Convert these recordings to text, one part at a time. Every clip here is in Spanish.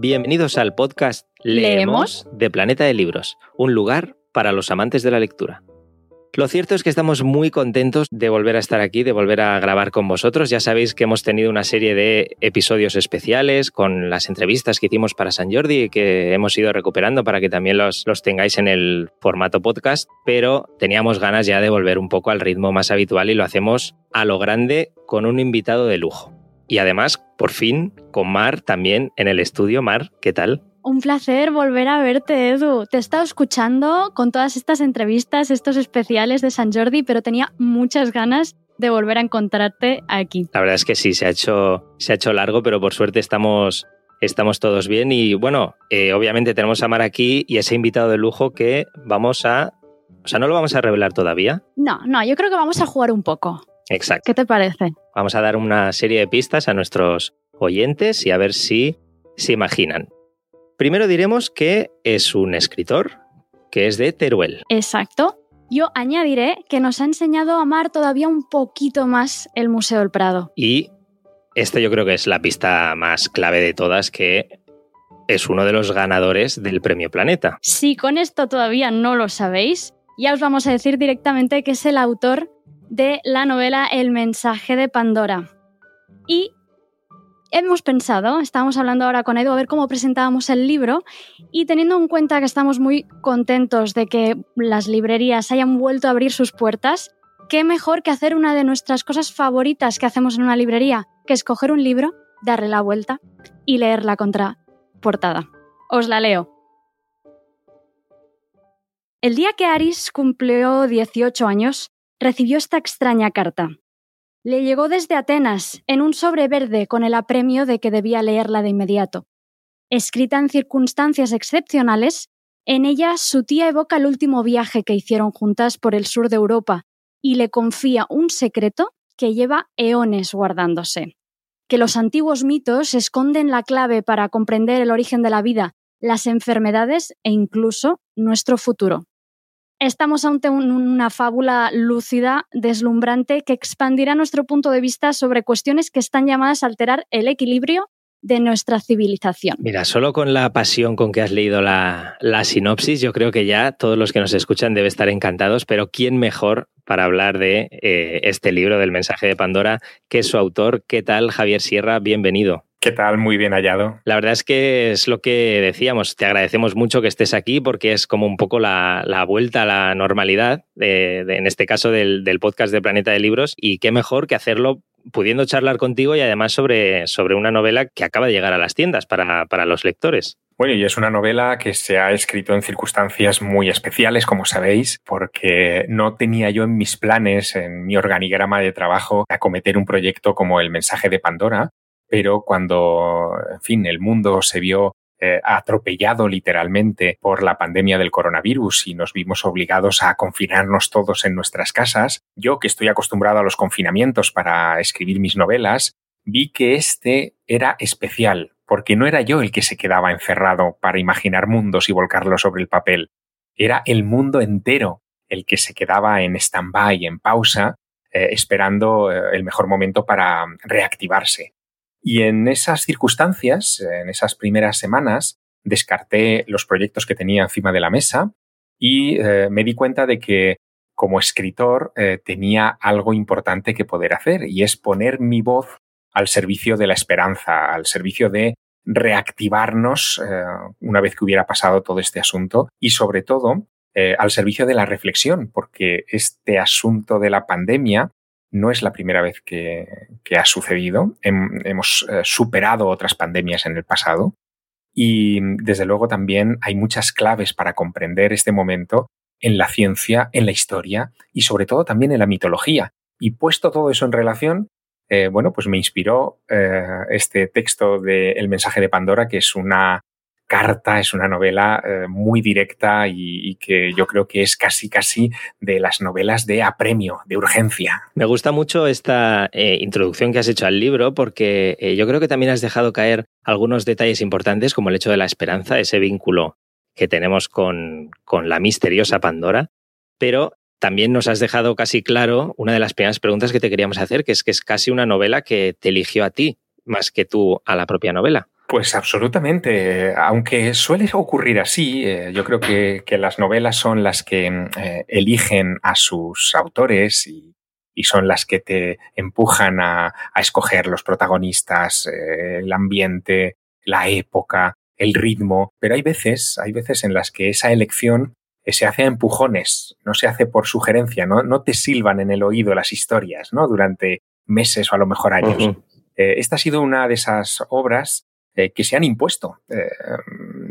Bienvenidos al podcast Leemos de Planeta de Libros, un lugar para los amantes de la lectura. Lo cierto es que estamos muy contentos de volver a estar aquí, de volver a grabar con vosotros. Ya sabéis que hemos tenido una serie de episodios especiales con las entrevistas que hicimos para San Jordi y que hemos ido recuperando para que también los, los tengáis en el formato podcast, pero teníamos ganas ya de volver un poco al ritmo más habitual y lo hacemos a lo grande con un invitado de lujo. Y además, por fin, con Mar también en el estudio. Mar, ¿qué tal? Un placer volver a verte, Edu. Te he estado escuchando con todas estas entrevistas, estos especiales de San Jordi, pero tenía muchas ganas de volver a encontrarte aquí. La verdad es que sí, se ha hecho, se ha hecho largo, pero por suerte estamos, estamos todos bien. Y bueno, eh, obviamente tenemos a Mar aquí y ese invitado de lujo que vamos a... O sea, no lo vamos a revelar todavía. No, no, yo creo que vamos a jugar un poco. Exacto. ¿Qué te parece? Vamos a dar una serie de pistas a nuestros oyentes y a ver si se imaginan. Primero diremos que es un escritor que es de Teruel. Exacto. Yo añadiré que nos ha enseñado a amar todavía un poquito más el Museo del Prado. Y esto yo creo que es la pista más clave de todas, que es uno de los ganadores del Premio Planeta. Si con esto todavía no lo sabéis, ya os vamos a decir directamente que es el autor de la novela El mensaje de Pandora. Y hemos pensado, estábamos hablando ahora con Edu a ver cómo presentábamos el libro y teniendo en cuenta que estamos muy contentos de que las librerías hayan vuelto a abrir sus puertas, qué mejor que hacer una de nuestras cosas favoritas que hacemos en una librería, que es coger un libro, darle la vuelta y leer la contraportada. Os la leo. El día que Aris cumplió 18 años, recibió esta extraña carta. Le llegó desde Atenas, en un sobre verde con el apremio de que debía leerla de inmediato. Escrita en circunstancias excepcionales, en ella su tía evoca el último viaje que hicieron juntas por el sur de Europa y le confía un secreto que lleva eones guardándose. Que los antiguos mitos esconden la clave para comprender el origen de la vida, las enfermedades e incluso nuestro futuro. Estamos ante una fábula lúcida, deslumbrante, que expandirá nuestro punto de vista sobre cuestiones que están llamadas a alterar el equilibrio de nuestra civilización. Mira, solo con la pasión con que has leído la, sinopsis, yo creo que ya todos los que nos escuchan deben estar encantados, pero ¿quién mejor para hablar de eh, este libro del mensaje de Pandora que su autor? ¿Qué tal, Javier Sierra? Bienvenido. ¿Qué tal? Muy bien hallado. La verdad es que es lo que decíamos. Te agradecemos mucho que estés aquí porque es como un poco la, la vuelta a la normalidad, de, de, en este caso del, del, podcast de Planeta de Libros. Y qué mejor que hacerlo pudiendo charlar contigo y además sobre, sobre una novela que acaba de llegar a las tiendas para, para los lectores. Bueno, y es una novela que se ha escrito en circunstancias muy especiales, como sabéis, porque no tenía yo en mis planes, en mi organigrama de trabajo, acometer un proyecto como El mensaje de Pandora, pero cuando, en fin, el mundo se vio eh, atropellado literalmente por la pandemia del coronavirus y nos vimos obligados a confinarnos todos en nuestras casas, yo que estoy acostumbrado a los confinamientos para escribir mis novelas, vi que este era especial, porque no era yo el que se quedaba encerrado para imaginar mundos y volcarlos sobre el papel, era el mundo entero el que se quedaba en stand-by, en pausa, eh, esperando eh, el mejor momento para reactivarse. Y en esas circunstancias, en esas primeras semanas, descarté los proyectos que tenía encima de la mesa y eh, me di cuenta de que como escritor eh, tenía algo importante que poder hacer y es poner mi voz al servicio de la esperanza, al servicio de reactivarnos eh, una vez que hubiera pasado todo este asunto y sobre todo al servicio de la reflexión, porque este asunto de la pandemia no es la primera vez que, ha sucedido. Hem, hemos eh, superado otras pandemias en el pasado y desde luego también hay muchas claves para comprender este momento en la ciencia, en la historia y sobre todo también en la mitología. Y puesto todo eso en relación, eh, bueno, pues me inspiró eh, este texto de El mensaje de Pandora, que es una carta, es una novela eh, muy directa y, que yo creo que es casi, casi de las novelas de apremio, de urgencia. Me gusta mucho esta eh, introducción que has hecho al libro porque eh, yo creo que también has dejado caer algunos detalles importantes como el hecho de la esperanza, ese vínculo que tenemos con, con la misteriosa Pandora, pero también nos has dejado casi claro una de las primeras preguntas que te queríamos hacer, que es que es casi una novela que te eligió a ti más que tú a la propia novela. Pues absolutamente. Aunque suele ocurrir así, eh, yo creo que, las novelas son las que eh, eligen a sus autores y, son las que te empujan a, escoger los protagonistas, eh, el ambiente, la época, el ritmo. Pero hay veces, hay veces en las que esa elección se hace a empujones, no se hace por sugerencia, no, no te silban en el oído las historias, ¿no? Durante meses o a lo mejor años. esta ha sido una de esas obras eh, que se han impuesto. Eh,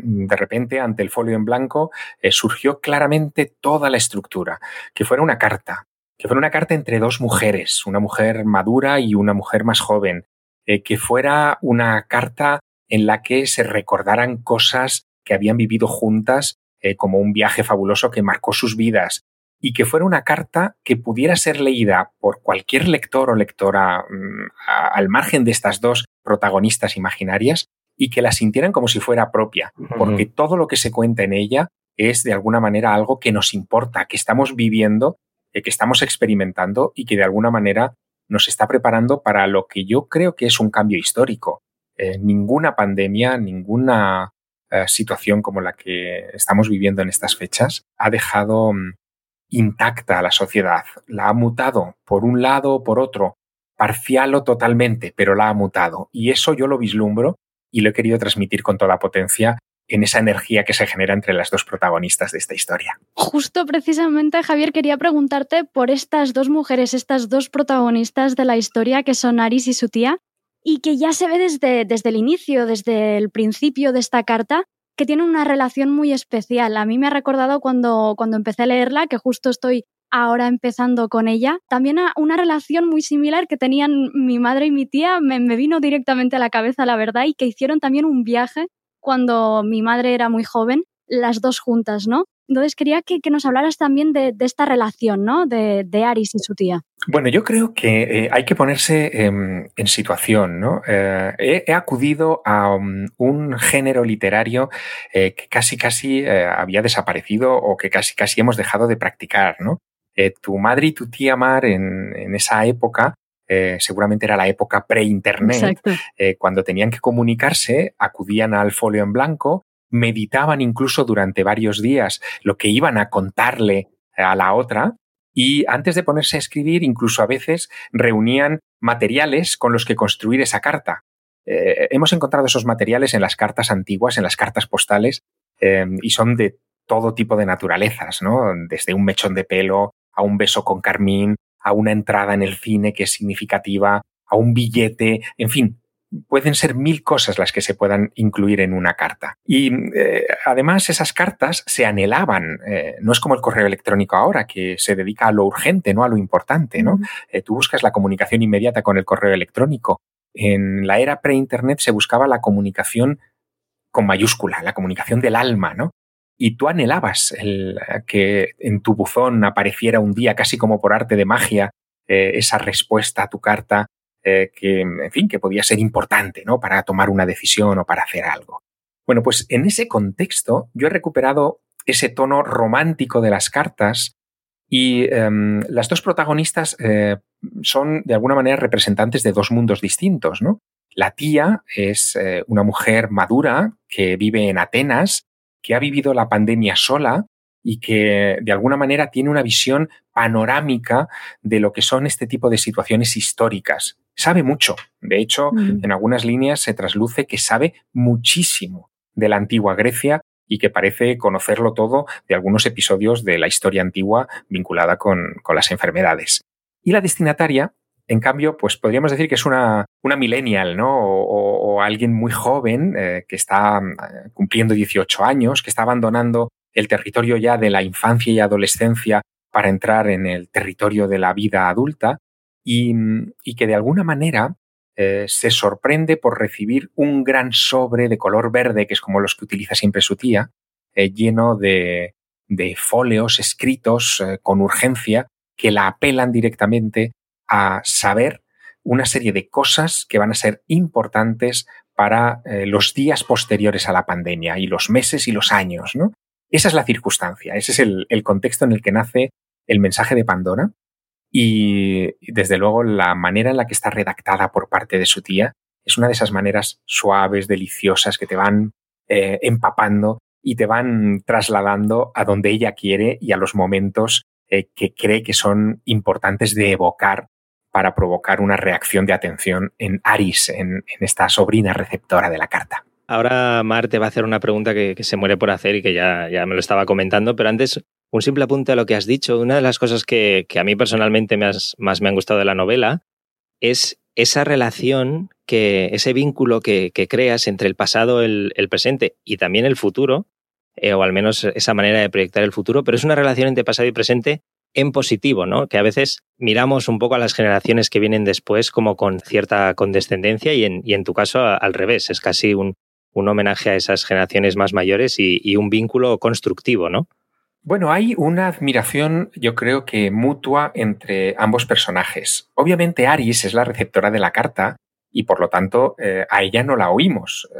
de repente, ante el folio en blanco, eh, surgió claramente toda la estructura, que fuera una carta, que fuera una carta entre dos mujeres, una mujer madura y una mujer más joven, que fuera una carta en la que se recordaran cosas que habían vivido juntas, como un viaje fabuloso que marcó sus vidas, y que fuera una carta que pudiera ser leída por cualquier lector o lectora mm, al margen de estas dos protagonistas imaginarias y que la sintieran como si fuera propia, porque todo lo que se cuenta en ella es de alguna manera algo que nos importa, que estamos viviendo, eh, que estamos experimentando y que de alguna manera nos está preparando para lo que yo creo que es un cambio histórico. Eh, ninguna pandemia, ninguna eh, situación como la que estamos viviendo en estas fechas ha dejado mm, intacta a la sociedad. La ha mutado por un lado o por otro, parcial o totalmente, pero la ha mutado. Y eso yo lo vislumbro y lo he querido transmitir con toda potencia en esa energía que se genera entre las dos protagonistas de esta historia. Justo precisamente, Javier, quería preguntarte por estas dos mujeres, estas dos protagonistas de la historia que son Aris y su tía, y que ya se ve desde, desde el inicio, desde el principio de esta carta, que tienen una relación muy especial. A mí me ha recordado cuando, cuando empecé a leerla, que justo estoy ahora empezando con ella. También una relación muy similar que tenían mi madre y mi tía me, vino directamente a la cabeza, la verdad, y que hicieron también un viaje cuando mi madre era muy joven, las dos juntas, ¿no? Entonces quería que, nos hablaras también de, esta relación, ¿no? De, Aris y su tía. Bueno, yo creo que eh, hay que ponerse en situación, ¿no? Eh, he, acudido a um, un género literario eh, que casi casi había desaparecido o que casi casi hemos dejado de practicar, ¿no? Eh, tu madre y tu tía Mar en, esa época, eh, seguramente era la época pre-internet, eh, cuando tenían que comunicarse, acudían al folio en blanco, meditaban incluso durante varios días lo que iban a contarle a la otra y antes de ponerse a escribir, incluso a veces reunían materiales con los que construir esa carta. hemos encontrado esos materiales en las cartas antiguas, en las cartas postales, y son de todo tipo de naturalezas, ¿no? Desde un mechón de pelo a un beso con Carmín, a una entrada en el cine que es significativa, a un billete, en fin, pueden ser mil cosas las que se puedan incluir en una carta. Y eh, además esas cartas se anhelaban, eh, no es como el correo electrónico ahora, que se dedica a lo urgente, no a lo importante, ¿no? Eh, tú buscas la comunicación inmediata con el correo electrónico. En la era pre-internet se buscaba la comunicación con mayúscula, la comunicación del alma, ¿no? Y tú anhelabas el, que en tu buzón apareciera un día casi como por arte de magia eh, esa respuesta a tu carta eh, que, en fin, que podía ser importante, ¿no? Para tomar una decisión o para hacer algo. Bueno, pues en ese contexto yo he recuperado ese tono romántico de las cartas y em, las dos protagonistas eh, son de alguna manera representantes de dos mundos distintos, ¿no? La tía es una mujer madura que vive en Atenas que ha vivido la pandemia sola y que de alguna manera tiene una visión panorámica de lo que son este tipo de situaciones históricas. Sabe mucho. De hecho, mm. en algunas líneas se trasluce que sabe muchísimo de la antigua Grecia y que parece conocerlo todo de algunos episodios de la historia antigua vinculada con, las enfermedades. Y la destinataria en cambio, pues podríamos decir que es una, una millennial, ¿no? O, alguien muy joven eh, que está eh, cumpliendo 18 años, que está abandonando el territorio ya de la infancia y adolescencia para entrar en el territorio de la vida adulta y, que de alguna manera eh, se sorprende por recibir un gran sobre de color verde, que es como los que utiliza siempre su tía, lleno de, de fóleos escritos con urgencia que la apelan directamente a saber una serie de cosas que van a ser importantes para eh, los días posteriores a la pandemia y los meses y los años, ¿no? Esa es la circunstancia, ese es el, contexto en el que nace el mensaje de Pandora y, desde luego la manera en la que está redactada por parte de su tía es una de esas maneras suaves, deliciosas, que te van eh, empapando y te van trasladando a donde ella quiere y a los momentos eh, que cree que son importantes de evocar para provocar una reacción de atención en Aris, en, esta sobrina receptora de la carta. Ahora Mar te va a hacer una pregunta que, se muere por hacer y que ya, ya, me lo estaba comentando, pero antes un simple apunte a lo que has dicho. Una de las cosas que, a mí personalmente más me han gustado de la novela es esa relación, que, ese vínculo que, creas entre el pasado, el, presente y también el futuro, eh, o al menos esa manera de proyectar el futuro, pero es una relación entre pasado y presente en positivo, ¿no? Que a veces miramos un poco a las generaciones que vienen después como con cierta condescendencia y en, tu caso al revés, es casi un, homenaje a esas generaciones más mayores y, y un vínculo constructivo, ¿no? Bueno, hay una admiración, yo creo que mutua entre ambos personajes. Obviamente Aris es la receptora de la carta y por lo tanto eh, a ella no la oímos. Eh,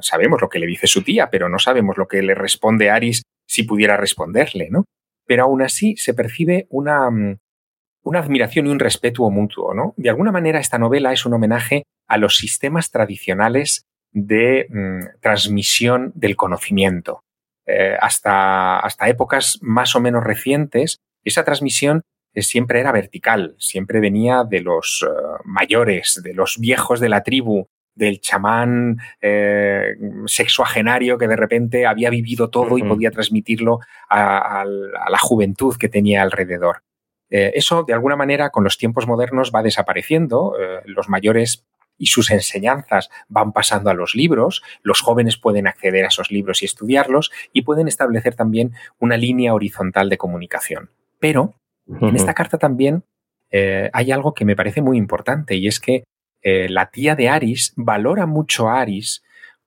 sabemos lo que le dice su tía, pero no sabemos lo que le responde Aris si pudiera responderle, ¿no? Pero aún así se percibe una, mm, una admiración y un respeto mutuo, ¿no? De alguna manera esta novela es un homenaje a los sistemas tradicionales de mm, transmisión del conocimiento. Eh, hasta, hasta épocas más o menos recientes, esa transmisión eh, siempre era vertical, siempre venía de los eh, mayores, de los viejos de la tribu, del chamán sexuagenario que de repente había vivido todo y podía transmitirlo a, la juventud que tenía alrededor. eso, de alguna manera, con los tiempos modernos va desapareciendo. los mayores y sus enseñanzas van pasando a los libros, los jóvenes pueden acceder a esos libros y estudiarlos y pueden establecer también una línea horizontal de comunicación. Pero en esta carta también eh, hay algo que me parece muy importante y es que eh, la tía de Aris valora mucho a Aris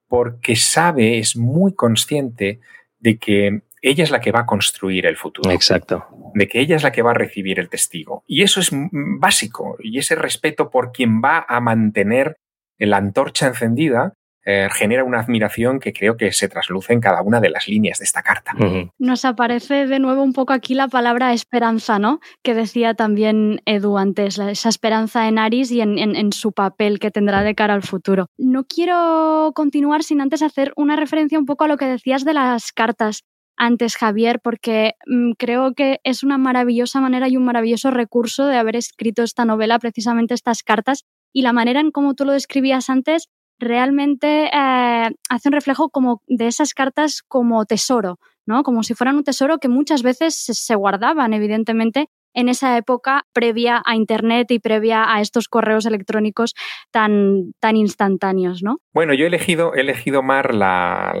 porque sabe, es muy consciente de que ella es la que va a construir el futuro. Exacto. De que ella es la que va a recibir el testigo. Y eso es básico. Y ese respeto por quien va a mantener la antorcha encendida eh, genera una admiración que creo que se trasluce en cada una de las líneas de esta carta. Nos aparece de nuevo un poco aquí la palabra esperanza, ¿no? Que decía también Edu antes, esa esperanza en Aris y en, su papel que tendrá de cara al futuro. No quiero continuar sin antes hacer una referencia un poco a lo que decías de las cartas antes, Javier, porque mm, creo que es una maravillosa manera y un maravilloso recurso de haber escrito esta novela, precisamente estas cartas, y la manera en cómo tú lo describías antes realmente eh, hace un reflejo como de esas cartas como tesoro, ¿no? Como si fueran un tesoro que muchas veces se guardaban, evidentemente, en esa época previa a Internet y previa a estos correos electrónicos tan, tan instantáneos, ¿no? Bueno, yo he elegido, he elegido Mar la,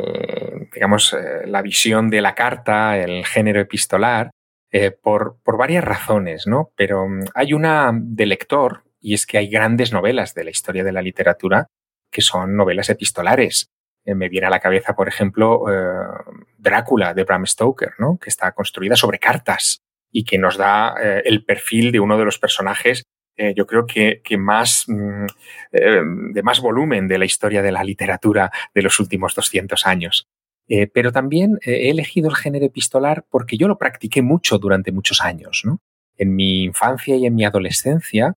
digamos, eh, la visión de la carta, el género epistolar, eh, por, por, varias razones, ¿no? Pero mm, hay una de lector, y es que hay grandes novelas de la historia de la literatura que son novelas epistolares. Eh, me viene a la cabeza, por ejemplo, Drácula de Bram Stoker, ¿no? Que está construida sobre cartas y que nos da eh, el perfil de uno de los personajes, eh, yo creo que, más, mm, eh, de más volumen de la historia de la literatura de los últimos 200 años. pero también he elegido el género epistolar porque yo lo practiqué mucho durante muchos años. En mi infancia y en mi adolescencia,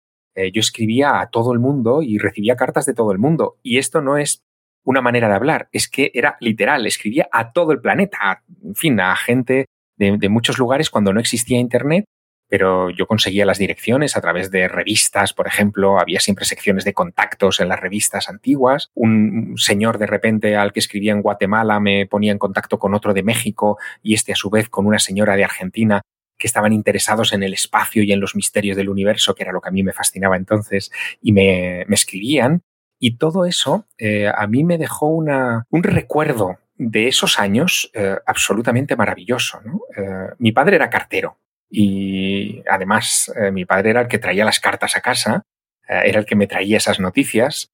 yo escribía a todo el mundo y recibía cartas de todo el mundo. Y esto no es una manera de hablar, es que era literal, escribía a todo el planeta, en fin, a gente de, muchos lugares cuando no existía Internet, pero yo conseguía las direcciones a través de revistas, por ejemplo, había siempre secciones de contactos en las revistas antiguas. Un señor de repente al que escribía en Guatemala me ponía en contacto con otro de México y este a su vez con una señora de Argentina que estaban interesados en el espacio y en los misterios del universo, que era lo que a mí me fascinaba entonces, y me, escribían. Y todo eso eh, a mí me dejó una, un recuerdo de esos años eh, absolutamente maravilloso. Eh, mi padre era cartero y además mi padre era el que traía las cartas a casa, era el que me traía esas noticias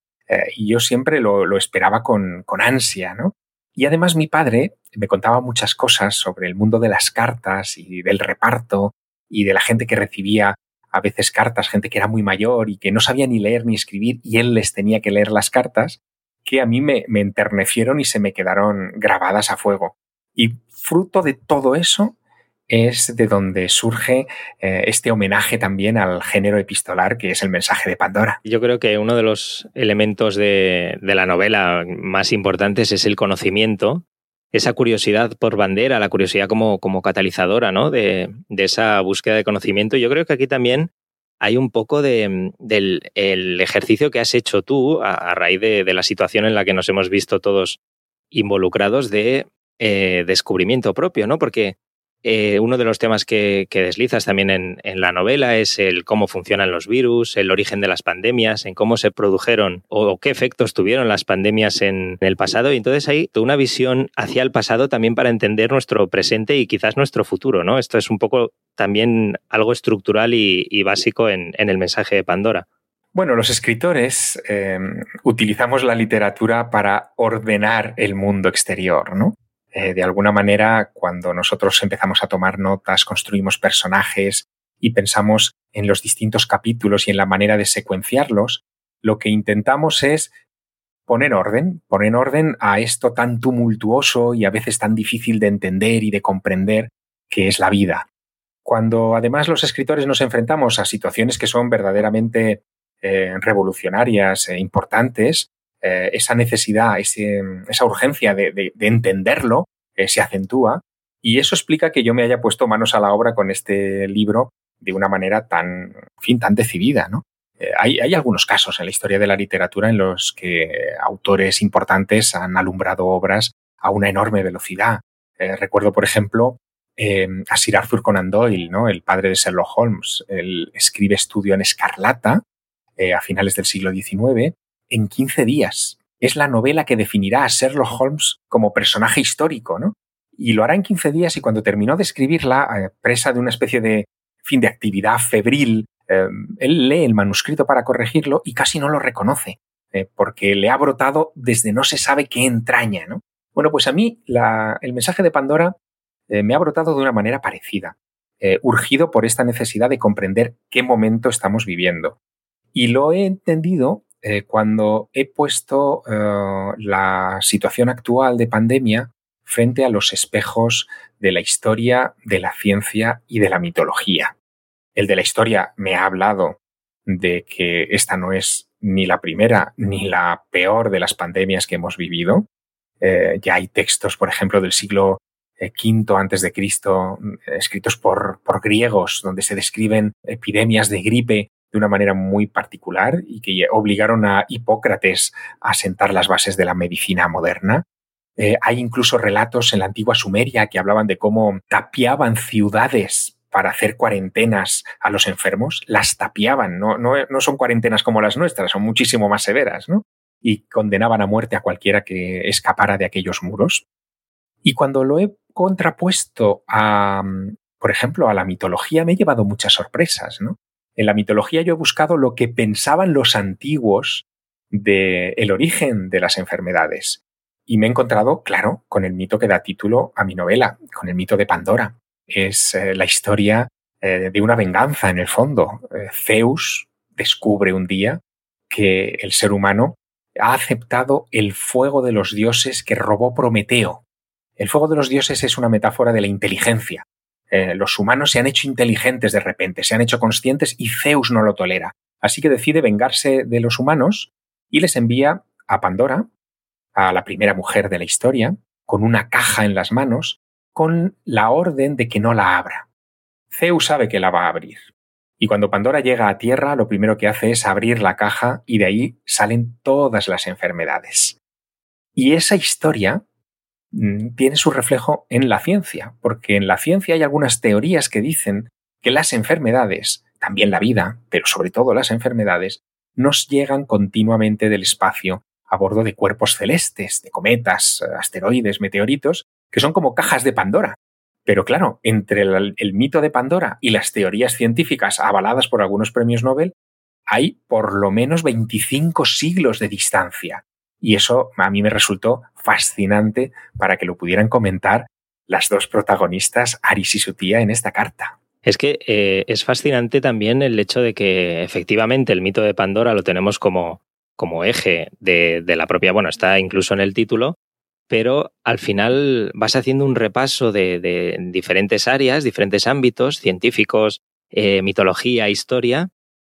y yo siempre lo, esperaba con, con ansia. ¿no? Y además mi padre me contaba muchas cosas sobre el mundo de las cartas y del reparto y de la gente que recibía a veces cartas, gente que era muy mayor y que no sabía ni leer ni escribir y él les tenía que leer las cartas que a mí me, enternecieron y se me quedaron grabadas a fuego. Y fruto de todo eso, es de donde surge eh, este homenaje también al género epistolar que es el mensaje de Pandora. Yo creo que uno de los elementos de, la novela más importantes es el conocimiento, esa curiosidad por bandera, la curiosidad como, como catalizadora ¿no? de, esa búsqueda de conocimiento. Yo creo que aquí también hay un poco de, del ejercicio que has hecho tú a, raíz de, la situación en la que nos hemos visto todos involucrados de eh, descubrimiento propio, ¿no? Porque eh, uno de los temas que, deslizas también en, la novela es el cómo funcionan los virus, el origen de las pandemias, en cómo se produjeron o, qué efectos tuvieron las pandemias en, el pasado. Y entonces hay una visión hacia el pasado también para entender nuestro presente y quizás nuestro futuro, ¿no? Esto es un poco también algo estructural y, básico en, el mensaje de Pandora. Bueno, los escritores eh, utilizamos la literatura para ordenar el mundo exterior, ¿no? Eh, de alguna manera, cuando nosotros empezamos a tomar notas, construimos personajes y pensamos en los distintos capítulos y en la manera de secuenciarlos, lo que intentamos es poner orden, poner orden a esto tan tumultuoso y a veces tan difícil de entender y de comprender que es la vida. Cuando además los escritores nos enfrentamos a situaciones que son verdaderamente eh, revolucionarias e importantes, eh, esa necesidad, esa urgencia de, entenderlo eh, se acentúa y eso explica que yo me haya puesto manos a la obra con este libro de una manera tan, fin, tan decidida, ¿no? Eh, hay, algunos casos en la historia de la literatura en los que autores importantes han alumbrado obras a una enorme velocidad. recuerdo, por ejemplo, a Sir Arthur Conan Doyle, ¿no? el padre de Sherlock Holmes. Él escribe Estudio en Escarlata a finales del siglo XIX en 15 días. Es la novela que definirá a Sherlock Holmes como personaje histórico, ¿no? Y lo hará en 15 días y cuando terminó de escribirla, eh, presa de una especie de fin de actividad febril, eh, él lee el manuscrito para corregirlo y casi no lo reconoce, eh, porque le ha brotado desde no se sabe qué entraña, ¿no? Bueno, pues a mí el mensaje de Pandora me ha brotado de una manera parecida, urgido por esta necesidad de comprender qué momento estamos viviendo. Y lo he entendido eh, cuando he puesto eh, la situación actual de pandemia frente a los espejos de la historia, de la ciencia y de la mitología. El de la historia me ha hablado de que esta no es ni la primera ni la peor de las pandemias que hemos vivido. Eh, ya hay textos, por ejemplo, del siglo V antes de Cristo, escritos por, por griegos, donde se describen epidemias de gripe de una manera muy particular y que obligaron a Hipócrates a sentar las bases de la medicina moderna. Eh, hay incluso relatos en la antigua Sumeria que hablaban de cómo tapiaban ciudades para hacer cuarentenas a los enfermos, las tapiaban, no, no, no son cuarentenas como las nuestras, son muchísimo más severas, ¿no? Y condenaban a muerte a cualquiera que escapara de aquellos muros. Y cuando lo he contrapuesto a, por ejemplo, a la mitología, me he llevado muchas sorpresas, ¿no? En la mitología yo he buscado lo que pensaban los antiguos del el origen de las enfermedades. Y me he encontrado, claro, con el mito que da título a mi novela, con el mito de Pandora. Es eh, la historia eh, de una venganza en el fondo. Eh, Zeus descubre un día que el ser humano ha aceptado el fuego de los dioses que robó Prometeo. El fuego de los dioses es una metáfora de la inteligencia, eh, los humanos se han hecho inteligentes de repente, se han hecho conscientes y Zeus no lo tolera. Así que decide vengarse de los humanos y les envía a Pandora, a la primera mujer de la historia, con una caja en las manos, con la orden de que no la abra. Zeus sabe que la va a abrir. Y cuando Pandora llega a tierra, lo primero que hace es abrir la caja y de ahí salen todas las enfermedades. Y esa historia tiene su reflejo en la ciencia, porque en la ciencia hay algunas teorías que dicen que las enfermedades, también la vida, pero sobre todo las enfermedades, nos llegan continuamente del espacio a bordo de cuerpos celestes, de cometas, asteroides, meteoritos, que son como cajas de Pandora. Pero claro, entre el, el mito de Pandora y las teorías científicas avaladas por algunos premios Nobel, hay por lo menos 25 siglos de distancia. Y eso a mí me resultó fascinante para que lo pudieran comentar las dos protagonistas, Aris y su tía, en esta carta. Es que eh, es fascinante también el hecho de que efectivamente el mito de Pandora lo tenemos como, como eje de, de, la propia, bueno, está incluso en el título, pero al final vas haciendo un repaso de, diferentes áreas, diferentes ámbitos, científicos, eh, mitología, historia,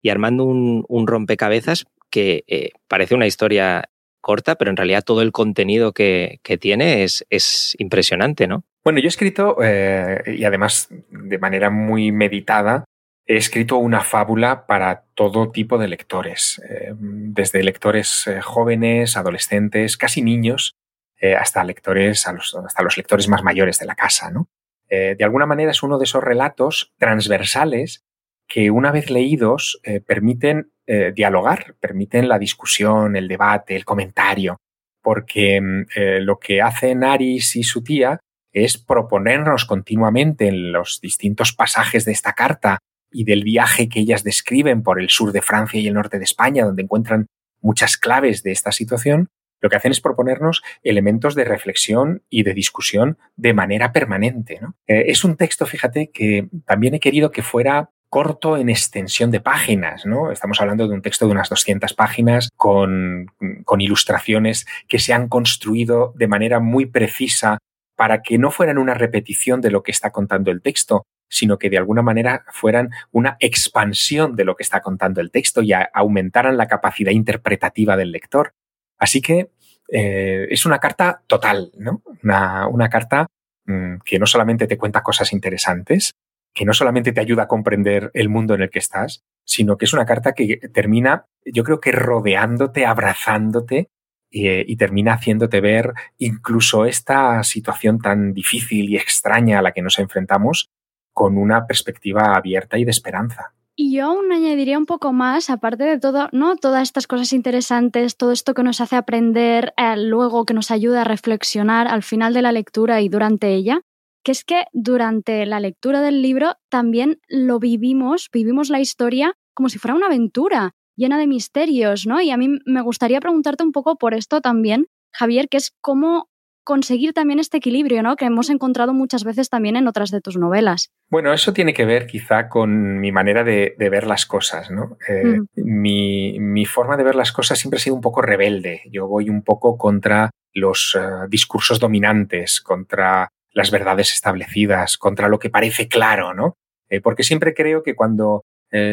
y armando un, rompecabezas que eh, parece una historia corta, pero en realidad todo el contenido que, tiene es, es, impresionante, ¿no? Bueno, yo he escrito, eh, y además de manera muy meditada, he escrito una fábula para todo tipo de lectores, desde lectores jóvenes, adolescentes, casi niños, eh, hasta lectores, hasta los lectores más mayores de la casa, ¿no? Eh, de alguna manera es uno de esos relatos transversales que una vez leídos eh, permiten dialogar, permiten la discusión, el debate, el comentario, porque mm, lo que hacen Aris y su tía es proponernos continuamente en los distintos pasajes de esta carta y del viaje que ellas describen por el sur de Francia y el norte de España, donde encuentran muchas claves de esta situación, lo que hacen es proponernos elementos de reflexión y de discusión de manera permanente. Eh, es un texto, fíjate, que también he querido que fuera corto en extensión de páginas, ¿no? Estamos hablando de un texto de unas 200 páginas con, con ilustraciones que se han construido de manera muy precisa para que no fueran una repetición de lo que está contando el texto, sino que de alguna manera fueran una expansión de lo que está contando el texto y aumentaran la capacidad interpretativa del lector. Así que eh, es una carta total, ¿no? Una, carta mm, que no solamente te cuenta cosas interesantes, que no solamente te ayuda a comprender el mundo en el que estás, sino que es una carta que termina, yo creo que rodeándote, abrazándote eh, y termina haciéndote ver incluso esta situación tan difícil y extraña a la que nos enfrentamos con una perspectiva abierta y de esperanza. Y yo aún añadiría un poco más, aparte de todo, ¿no? Todas estas cosas interesantes, todo esto que nos hace aprender, eh, luego que nos ayuda a reflexionar al final de la lectura y durante ella, que es que durante la lectura del libro también lo vivimos, vivimos la historia como si fuera una aventura llena de misterios, ¿no? Y a mí me gustaría preguntarte un poco por esto también, Javier, que es cómo conseguir también este equilibrio, ¿no? Que hemos encontrado muchas veces también en otras de tus novelas. Bueno, eso tiene que ver quizá con mi manera de, ver las cosas, ¿no? Eh, mi, forma de ver las cosas siempre ha sido un poco rebelde. Yo voy un poco contra los eh, discursos dominantes, contra las verdades establecidas, contra lo que parece claro, ¿no? Eh, porque siempre creo que cuando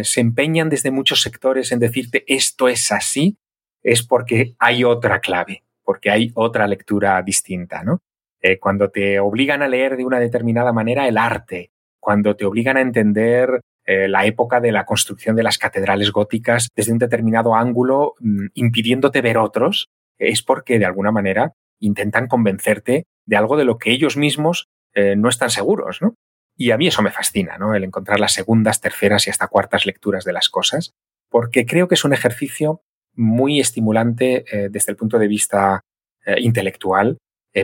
se empeñan desde muchos sectores en decirte esto es así, es porque hay otra clave porque hay otra lectura distinta, ¿no? Eh, cuando te obligan a leer de una determinada manera el arte, cuando te obligan a entender eh, la época de la construcción de las catedrales góticas desde un determinado ángulo, mm, impidiéndote ver otros, es porque de alguna manera intentan convencerte de algo de lo que ellos mismos eh, no están seguros, ¿no? Y a mí eso me fascina, ¿no? El encontrar las segundas, terceras y hasta cuartas lecturas de las cosas, porque creo que es un ejercicio muy estimulante eh, desde el punto de vista eh, intelectual,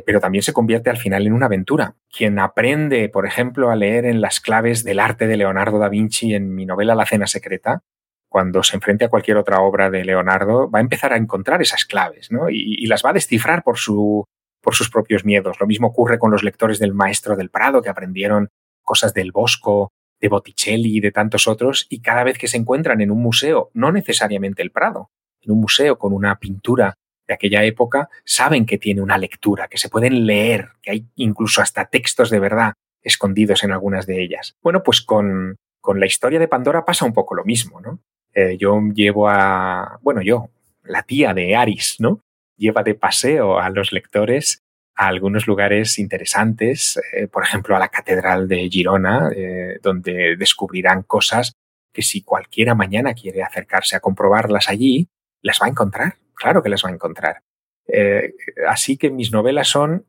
pero también se convierte al final en una aventura. Quien aprende, por ejemplo, a leer en las claves del arte de Leonardo da Vinci en mi novela La Cena Secreta, cuando se enfrente a cualquier otra obra de Leonardo, va a empezar a encontrar esas claves ¿no? y, las va a descifrar por, su, por sus propios miedos. Lo mismo ocurre con los lectores del Maestro del Prado, que aprendieron cosas del Bosco, de Botticelli y de tantos otros, y cada vez que se encuentran en un museo, no necesariamente el Prado, en un museo con una pintura de aquella época, saben que tiene una lectura, que se pueden leer, que hay incluso hasta textos de verdad escondidos en algunas de ellas. Bueno, pues con, con la historia de Pandora pasa un poco lo mismo, ¿no? Eh, yo llevo a, bueno, yo, la tía de Aris, ¿no? Lleva de paseo a los lectores a algunos lugares interesantes, eh, por ejemplo, a la Catedral de Girona, eh, donde descubrirán cosas que si cualquiera mañana quiere acercarse a comprobarlas allí, las va a encontrar, claro que las va a encontrar. Eh, así que mis novelas son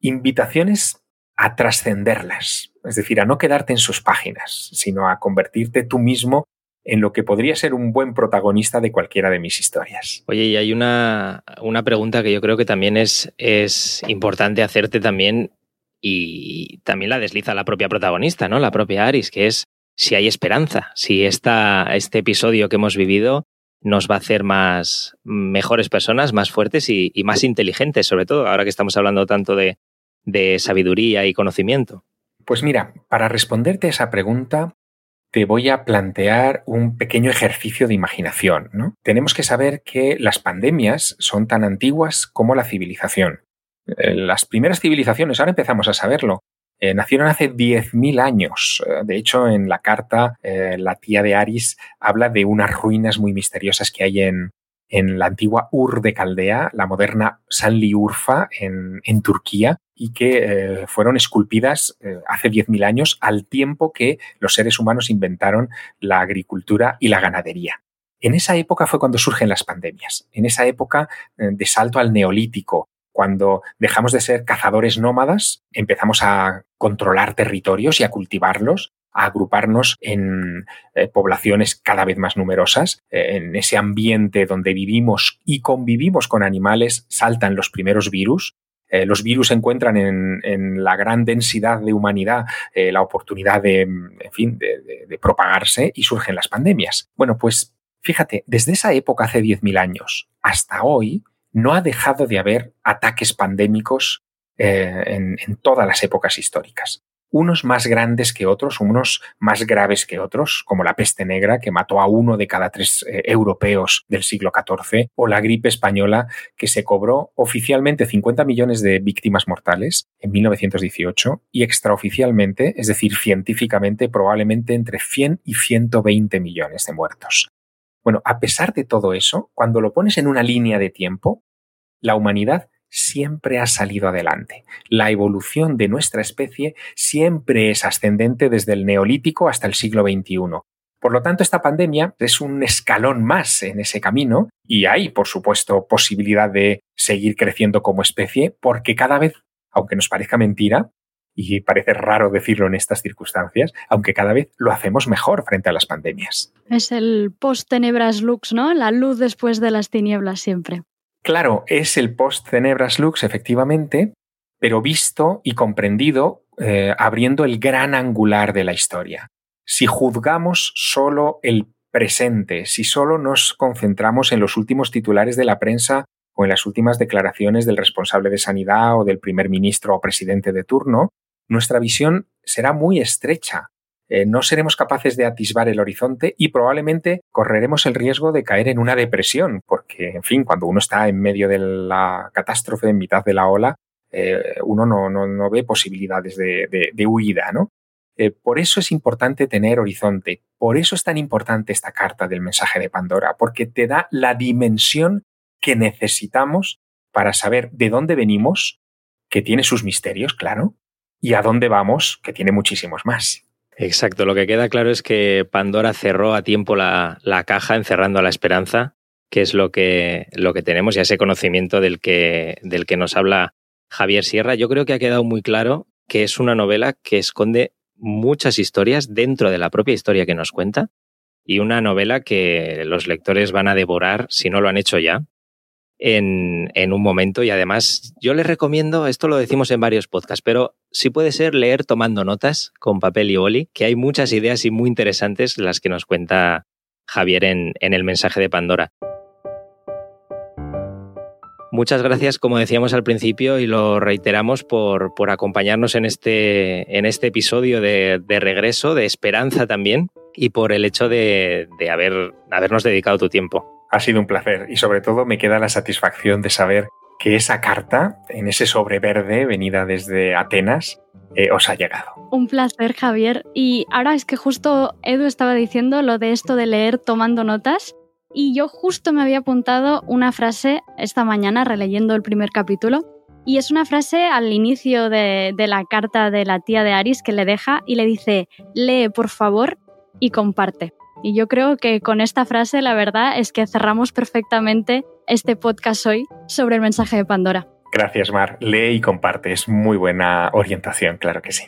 invitaciones a trascenderlas, es decir, a no quedarte en sus páginas, sino a convertirte tú mismo en lo que podría ser un buen protagonista de cualquiera de mis historias. Oye, y hay una, una pregunta que yo creo que también es, es importante hacerte también y también la desliza la propia protagonista, ¿no? La propia Aris, que es si hay esperanza, si esta, este episodio que hemos vivido nos va a hacer más mejores personas, más fuertes y, más inteligentes, sobre todo ahora que estamos hablando tanto de, de sabiduría y conocimiento. Pues mira, para responderte a esa pregunta, te voy a plantear un pequeño ejercicio de imaginación. ¿no? Tenemos que saber que las pandemias son tan antiguas como la civilización. Eh, las primeras civilizaciones, ahora empezamos a saberlo, eh, nacieron hace 10.000 años. Eh, de hecho, en la carta, la tía de Aris habla de unas ruinas muy misteriosas que hay en, en la antigua Ur de Caldea, la moderna Sanli Urfa en, Turquía, y que fueron esculpidas hace 10.000 años al tiempo que los seres humanos inventaron la agricultura y la ganadería. En esa época fue cuando surgen las pandemias. En esa época de salto al neolítico, cuando dejamos de ser cazadores nómadas, empezamos a controlar territorios y a cultivarlos, agruparnos en eh, poblaciones cada vez más numerosas. Eh, en ese ambiente donde vivimos y convivimos con animales, saltan los primeros virus. Eh, los virus encuentran en, la gran densidad de humanidad la oportunidad de, en fin, de propagarse y surgen las pandemias. Bueno, pues fíjate, desde esa época hace 10.000 años hasta hoy, no ha dejado de haber ataques pandémicos en, todas las épocas históricas. Unos más grandes que otros, unos más graves que otros, como la peste negra, que mató a uno de cada tres eh, europeos del siglo XIV, o la gripe española, que se cobró oficialmente 50 millones de víctimas mortales en 1918 y extraoficialmente, es decir, científicamente, probablemente entre 100 y 120 millones de muertos. Bueno, a pesar de todo eso, cuando lo pones en una línea de tiempo, la humanidad siempre ha salido adelante. La evolución de nuestra especie siempre es ascendente desde el neolítico hasta el siglo XXI. Por lo tanto, esta pandemia es un escalón más en ese camino y hay, por supuesto, posibilidad de seguir creciendo como especie porque cada vez, aunque nos parezca mentira, y parece raro decirlo en estas circunstancias, aunque cada vez lo hacemos mejor frente a las pandemias. Es el post-tenebras lux, ¿no? La luz después de las tinieblas siempre. Claro, es el post-tenebras lux, efectivamente, pero visto y comprendido eh, abriendo el gran angular de la historia. Si juzgamos solo el presente, si solo nos concentramos en los últimos titulares de la prensa o en las últimas declaraciones del responsable de sanidad o del primer ministro o presidente de turno, nuestra visión será muy estrecha. Eh, no seremos capaces de atisbar el horizonte y probablemente correremos el riesgo de caer en una depresión, porque, en fin, cuando uno está en medio de la catástrofe, en mitad de la ola, eh, uno no, ve posibilidades de, huida, ¿no? Eh, por eso es importante tener horizonte, por eso es tan importante esta carta del mensaje de Pandora, porque te da la dimensión que necesitamos para saber de dónde venimos, que tiene sus misterios, claro, y a dónde vamos, que tiene muchísimos más. Exacto, lo que queda claro es que Pandora cerró a tiempo la, caja encerrando la esperanza, que es lo que, lo que tenemos y ese conocimiento del que, del que nos habla Javier Sierra. Yo creo que ha quedado muy claro que es una novela que esconde muchas historias dentro de la propia historia que nos cuenta y una novela que los lectores van a devorar si no lo han hecho ya en, un momento y además yo les recomiendo, esto lo decimos en varios podcasts, pero si puede ser leer tomando notas con papel y boli, que hay muchas ideas y muy interesantes las que nos cuenta Javier en, el mensaje de Pandora. Muchas gracias, como decíamos al principio, y lo reiteramos por, por acompañarnos en este, en este episodio de, regreso, de esperanza también, y por el hecho de, de haber, habernos dedicado tu tiempo. Ha sido un placer y sobre todo me queda la satisfacción de saber que esa carta, en ese sobre verde venida desde Atenas, eh, os ha llegado. Un placer, Javier. Y ahora es que justo Edu estaba diciendo lo de esto de leer tomando notas. Y yo justo me había apuntado una frase esta mañana releyendo el primer capítulo. Y es una frase al inicio de, de la carta de la tía de Aris que le deja y le dice, lee por favor y comparte. Y yo creo que con esta frase la verdad es que cerramos perfectamente este podcast hoy sobre el mensaje de Pandora. Gracias, Mar. Lee y comparte. Es muy buena orientación, claro que sí.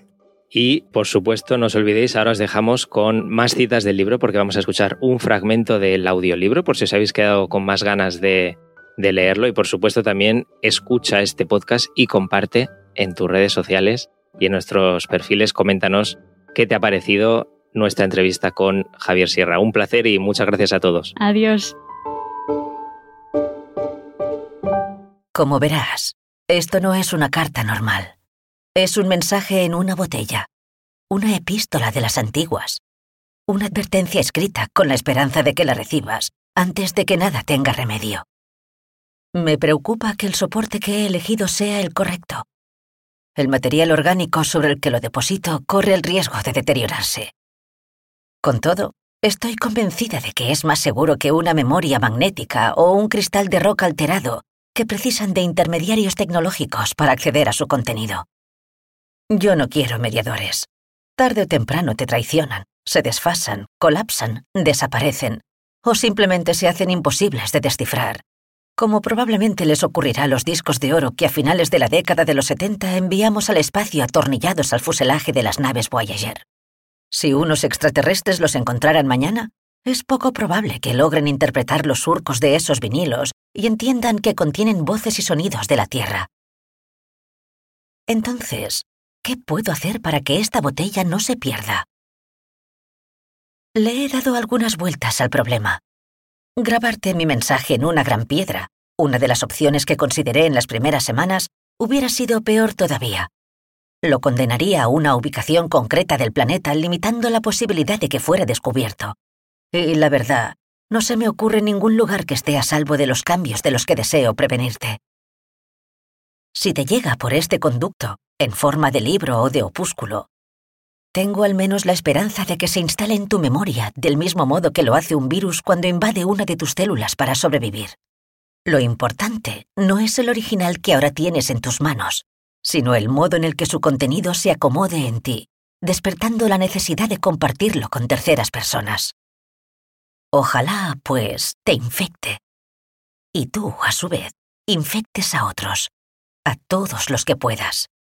Y, por supuesto, no os olvidéis, ahora os dejamos con más citas del libro porque vamos a escuchar un fragmento del audiolibro por si os habéis quedado con más ganas de, de leerlo. Y, por supuesto, también escucha este podcast y comparte en tus redes sociales y en nuestros perfiles. Coméntanos qué te ha parecido nuestra entrevista con Javier Sierra. Un placer y muchas gracias a todos. Adiós. Como verás, esto no es una carta normal. Es un mensaje en una botella, una epístola de las antiguas, una advertencia escrita con la esperanza de que la recibas antes de que nada tenga remedio. Me preocupa que el soporte que he elegido sea el correcto. El material orgánico sobre el que lo deposito corre el riesgo de deteriorarse. Con todo, estoy convencida de que es más seguro que una memoria magnética o un cristal de roca alterado que precisan de intermediarios tecnológicos para acceder a su contenido. Yo no quiero mediadores. Tarde o temprano te traicionan, se desfasan, colapsan, desaparecen o simplemente se hacen imposibles de descifrar, como probablemente les ocurrirá a los discos de oro que a finales de la década de los 70 enviamos al espacio atornillados al fuselaje de las naves Voyager. Si unos extraterrestres los encontraran mañana, es poco probable que logren interpretar los surcos de esos vinilos y entiendan que contienen voces y sonidos de la Tierra. Entonces, ¿qué puedo hacer para que esta botella no se pierda? Le he dado algunas vueltas al problema. Grabarte mi mensaje en una gran piedra, una de las opciones que consideré en las primeras semanas, hubiera sido peor todavía. Lo condenaría a una ubicación concreta del planeta limitando la posibilidad de que fuera descubierto. Y la verdad, no se me ocurre ningún lugar que esté a salvo de los cambios de los que deseo prevenirte. Si te llega por este conducto, en forma de libro o de opúsculo, tengo al menos la esperanza de que se instale en tu memoria del mismo modo que lo hace un virus cuando invade una de tus células para sobrevivir. Lo importante no es el original que ahora tienes en tus manos, sino el modo en el que su contenido se acomode en ti, despertando la necesidad de compartirlo con terceras personas. Ojalá, pues, te infecte. Y tú, a su vez, infectes a otros, a todos los que puedas.